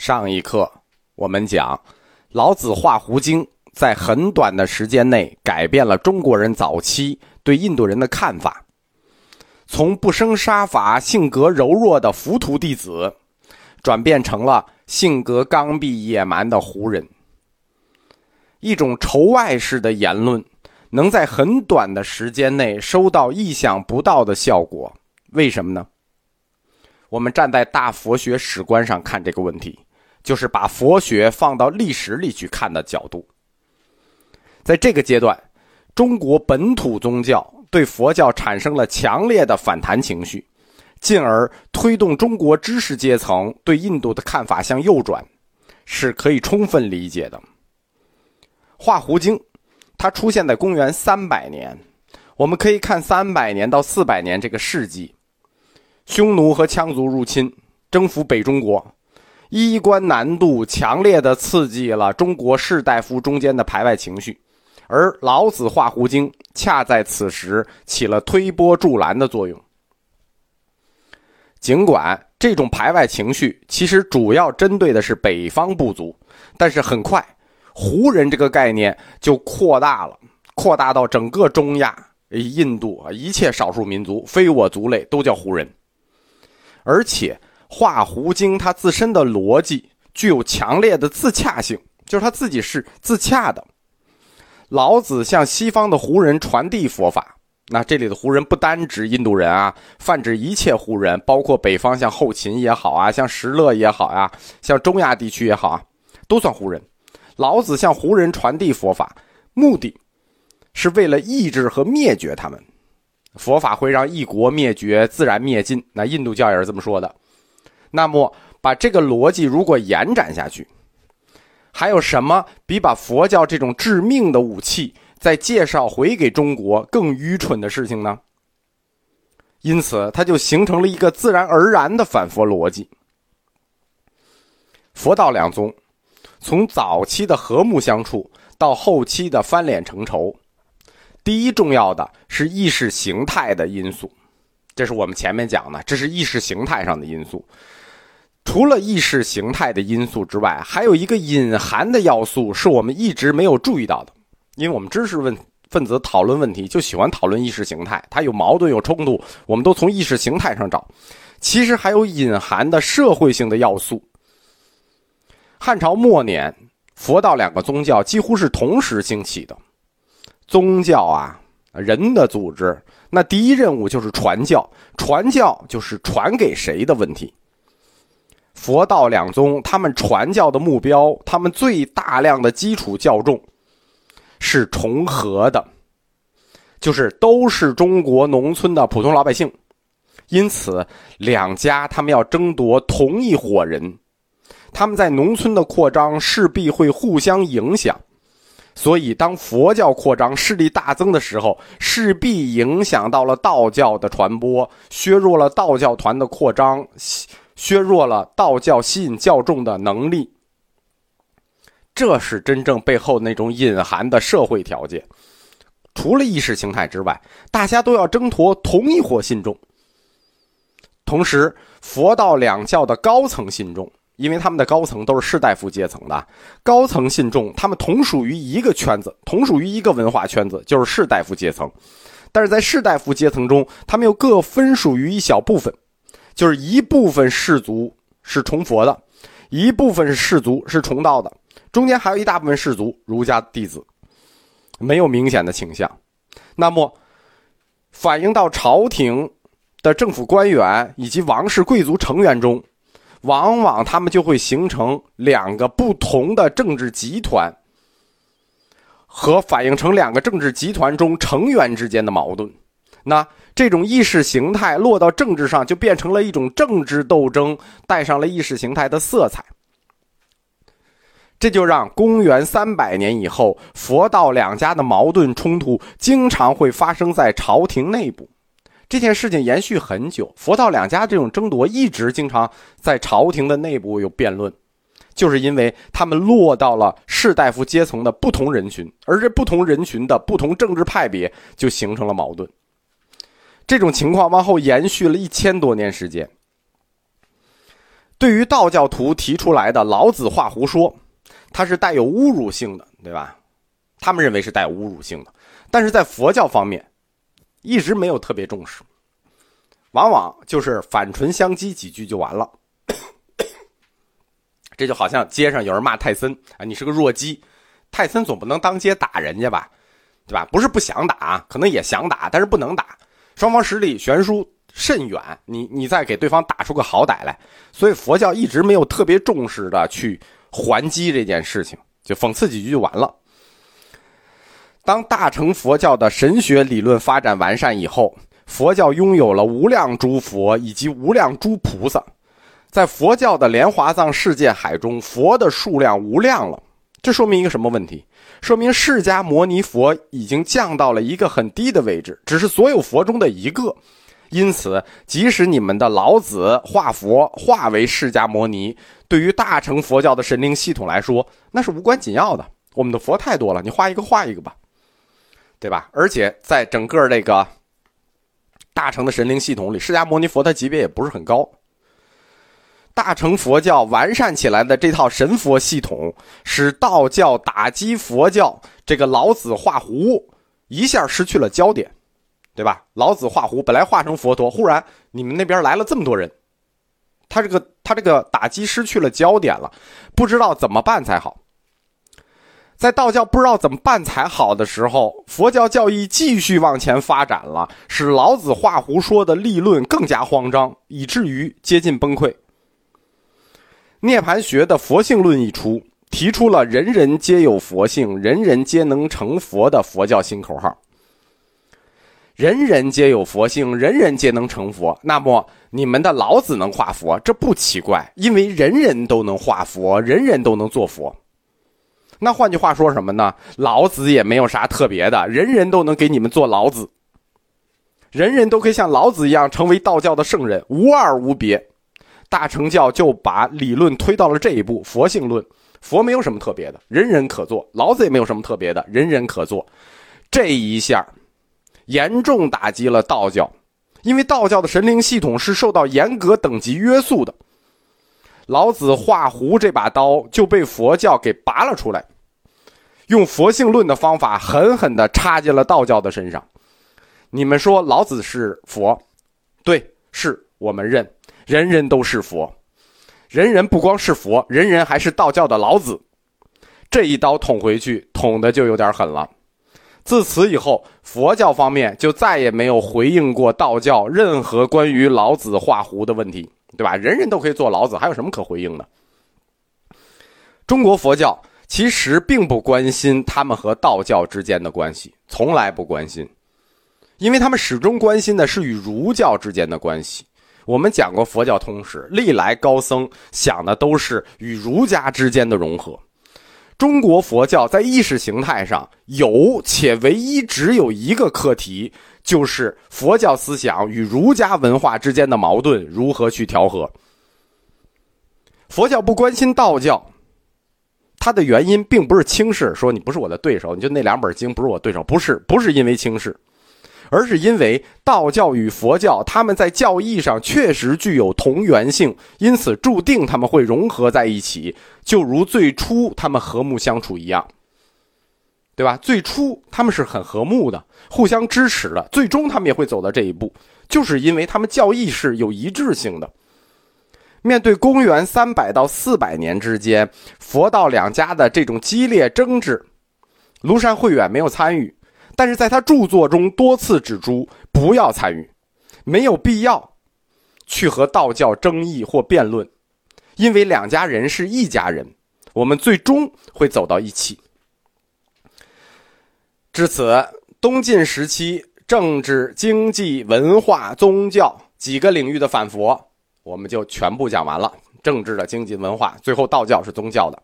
上一课我们讲，老子画胡经在很短的时间内改变了中国人早期对印度人的看法，从不生杀伐、性格柔弱的浮屠弟子，转变成了性格刚愎野蛮的胡人。一种仇外式的言论，能在很短的时间内收到意想不到的效果，为什么呢？我们站在大佛学史观上看这个问题。就是把佛学放到历史里去看的角度。在这个阶段，中国本土宗教对佛教产生了强烈的反弹情绪，进而推动中国知识阶层对印度的看法向右转，是可以充分理解的。《画胡经》它出现在公元三百年，我们可以看三百年到四百年这个世纪，匈奴和羌族入侵，征服北中国。衣冠南渡，强烈的刺激了中国士大夫中间的排外情绪，而老子画胡经恰在此时起了推波助澜的作用。尽管这种排外情绪其实主要针对的是北方部族，但是很快，胡人这个概念就扩大了，扩大到整个中亚、印度啊，一切少数民族、非我族类都叫胡人，而且。画胡经，它自身的逻辑具有强烈的自洽性，就是它自己是自洽的。老子向西方的胡人传递佛法，那这里的胡人不单指印度人啊，泛指一切胡人，包括北方像后秦也好啊，像石勒也好啊，像中亚地区也好啊，都算胡人。老子向胡人传递佛法，目的是为了抑制和灭绝他们。佛法会让一国灭绝，自然灭尽。那印度教也是这么说的。那么，把这个逻辑如果延展下去，还有什么比把佛教这种致命的武器再介绍回给中国更愚蠢的事情呢？因此，它就形成了一个自然而然的反佛逻辑。佛道两宗，从早期的和睦相处到后期的翻脸成仇，第一重要的是意识形态的因素，这是我们前面讲的，这是意识形态上的因素。除了意识形态的因素之外，还有一个隐含的要素是我们一直没有注意到的。因为我们知识问分子讨论问题就喜欢讨论意识形态，它有矛盾有冲突，我们都从意识形态上找。其实还有隐含的社会性的要素。汉朝末年，佛道两个宗教几乎是同时兴起的。宗教啊，人的组织，那第一任务就是传教，传教就是传给谁的问题。佛道两宗，他们传教的目标，他们最大量的基础教众是重合的，就是都是中国农村的普通老百姓。因此，两家他们要争夺同一伙人，他们在农村的扩张势必会互相影响。所以，当佛教扩张势力大增的时候，势必影响到了道教的传播，削弱了道教团的扩张。削弱了道教吸引教众的能力，这是真正背后那种隐含的社会条件。除了意识形态之外，大家都要争夺同一伙信众。同时，佛道两教的高层信众，因为他们的高层都是士大夫阶层的高层信众，他们同属于一个圈子，同属于一个文化圈子，就是士大夫阶层。但是在士大夫阶层中，他们又各分属于一小部分。就是一部分氏族是崇佛的，一部分是氏族是崇道的，中间还有一大部分氏族儒家弟子，没有明显的倾向。那么，反映到朝廷的政府官员以及王室贵族成员中，往往他们就会形成两个不同的政治集团，和反映成两个政治集团中成员之间的矛盾。那。这种意识形态落到政治上，就变成了一种政治斗争，带上了意识形态的色彩。这就让公元三百年以后，佛道两家的矛盾冲突经常会发生在朝廷内部。这件事情延续很久，佛道两家这种争夺一直经常在朝廷的内部有辩论，就是因为他们落到了士大夫阶层的不同人群，而这不同人群的不同政治派别就形成了矛盾。这种情况往后延续了一千多年时间。对于道教徒提出来的老子画胡说，它是带有侮辱性的，对吧？他们认为是带有侮辱性的，但是在佛教方面，一直没有特别重视，往往就是反唇相讥几句就完了。这就好像街上有人骂泰森啊，你是个弱鸡，泰森总不能当街打人家吧，对吧？不是不想打，可能也想打，但是不能打，双方实力悬殊甚远，你你再给对方打出个好歹来，所以佛教一直没有特别重视的去还击这件事情，就讽刺几句就完了。当大乘佛教的神学理论发展完善以后，佛教拥有了无量诸佛以及无量诸菩萨。在佛教的莲华藏世界海中，佛的数量无量了。这说明一个什么问题？说明释迦牟尼佛已经降到了一个很低的位置，只是所有佛中的一个。因此，即使你们的老子化佛化为释迦牟尼，对于大乘佛教的神灵系统来说，那是无关紧要的。我们的佛太多了，你画一个画一个吧，对吧？而且在整个这个大乘的神灵系统里，释迦牟尼佛的级别也不是很高。大乘佛教完善起来的这套神佛系统，使道教打击佛教这个老子画胡，一下失去了焦点，对吧？老子画胡本来画成佛陀，忽然你们那边来了这么多人，他这个他这个打击失去了焦点了，不知道怎么办才好。在道教不知道怎么办才好的时候，佛教教义继续往前发展了，使老子画胡说的立论更加慌张，以至于接近崩溃。涅盘学的佛性论一出，提出了“人人皆有佛性，人人皆能成佛”的佛教新口号。人人皆有佛性，人人皆能成佛。那么，你们的老子能画佛，这不奇怪，因为人人都能画佛，人人都能做佛。那换句话说什么呢？老子也没有啥特别的，人人都能给你们做老子，人人都可以像老子一样成为道教的圣人，无二无别。大乘教就把理论推到了这一步，佛性论，佛没有什么特别的，人人可做；老子也没有什么特别的，人人可做。这一下，严重打击了道教，因为道教的神灵系统是受到严格等级约束的。老子画胡这把刀就被佛教给拔了出来，用佛性论的方法狠狠地插进了道教的身上。你们说老子是佛，对，是我们认。人人都是佛，人人不光是佛，人人还是道教的老子。这一刀捅回去，捅的就有点狠了。自此以后，佛教方面就再也没有回应过道教任何关于老子画胡的问题，对吧？人人都可以做老子，还有什么可回应的？中国佛教其实并不关心他们和道教之间的关系，从来不关心，因为他们始终关心的是与儒教之间的关系。我们讲过佛教通史，历来高僧想的都是与儒家之间的融合。中国佛教在意识形态上有且唯一只有一个课题，就是佛教思想与儒家文化之间的矛盾如何去调和。佛教不关心道教，它的原因并不是轻视，说你不是我的对手，你就那两本经不是我对手，不是，不是因为轻视。而是因为道教与佛教，他们在教义上确实具有同源性，因此注定他们会融合在一起，就如最初他们和睦相处一样，对吧？最初他们是很和睦的，互相支持的，最终他们也会走到这一步，就是因为他们教义是有一致性的。面对公元三百到四百年之间佛道两家的这种激烈争执，庐山慧远没有参与。但是在他著作中多次指出，不要参与，没有必要去和道教争议或辩论，因为两家人是一家人，我们最终会走到一起。至此，东晋时期政治、经济、文化、宗教几个领域的反佛，我们就全部讲完了。政治的、经济、文化，最后道教是宗教的。